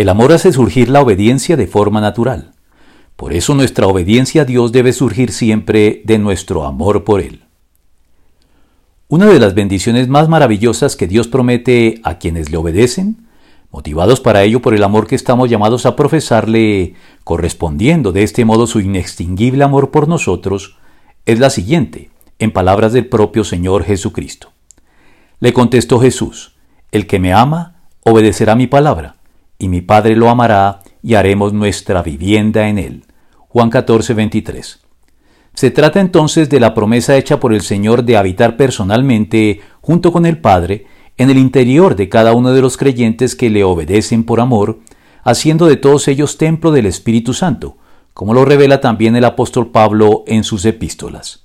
El amor hace surgir la obediencia de forma natural. Por eso nuestra obediencia a Dios debe surgir siempre de nuestro amor por Él. Una de las bendiciones más maravillosas que Dios promete a quienes le obedecen, motivados para ello por el amor que estamos llamados a profesarle, correspondiendo de este modo su inextinguible amor por nosotros, es la siguiente, en palabras del propio Señor Jesucristo. Le contestó Jesús, El que me ama, obedecerá mi palabra, y mi Padre lo amará, y haremos nuestra vivienda en él. Juan 14, 23. Se trata entonces de la promesa hecha por el Señor de habitar personalmente, junto con el Padre, en el interior de cada uno de los creyentes que le obedecen por amor, haciendo de todos ellos templo del Espíritu Santo, como lo revela también el apóstol Pablo en sus epístolas.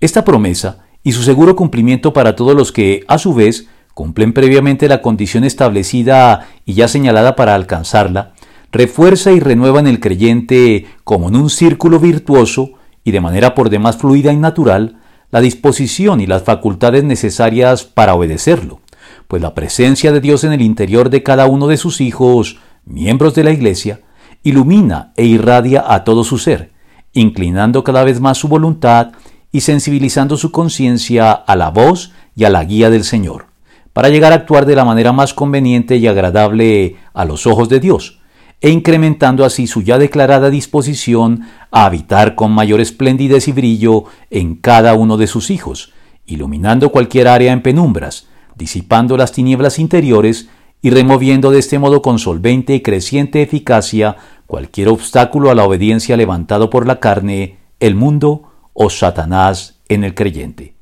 Esta promesa y su seguro cumplimiento para todos los que, a su vez, cumplen previamente la condición establecida y ya señalada para alcanzarla, refuerza y renueva en el creyente, como en un círculo virtuoso y de manera por demás fluida y natural, la disposición y las facultades necesarias para obedecerlo, pues la presencia de Dios en el interior de cada uno de sus hijos, miembros de la Iglesia, ilumina e irradia a todo su ser, inclinando cada vez más su voluntad y sensibilizando su conciencia a la voz y a la guía del Señor para llegar a actuar de la manera más conveniente y agradable a los ojos de Dios, e incrementando así su ya declarada disposición a habitar con mayor esplendidez y brillo en cada uno de sus hijos, iluminando cualquier área en penumbras, disipando las tinieblas interiores y removiendo de este modo con solvente y creciente eficacia cualquier obstáculo a la obediencia levantado por la carne, el mundo o Satanás en el creyente.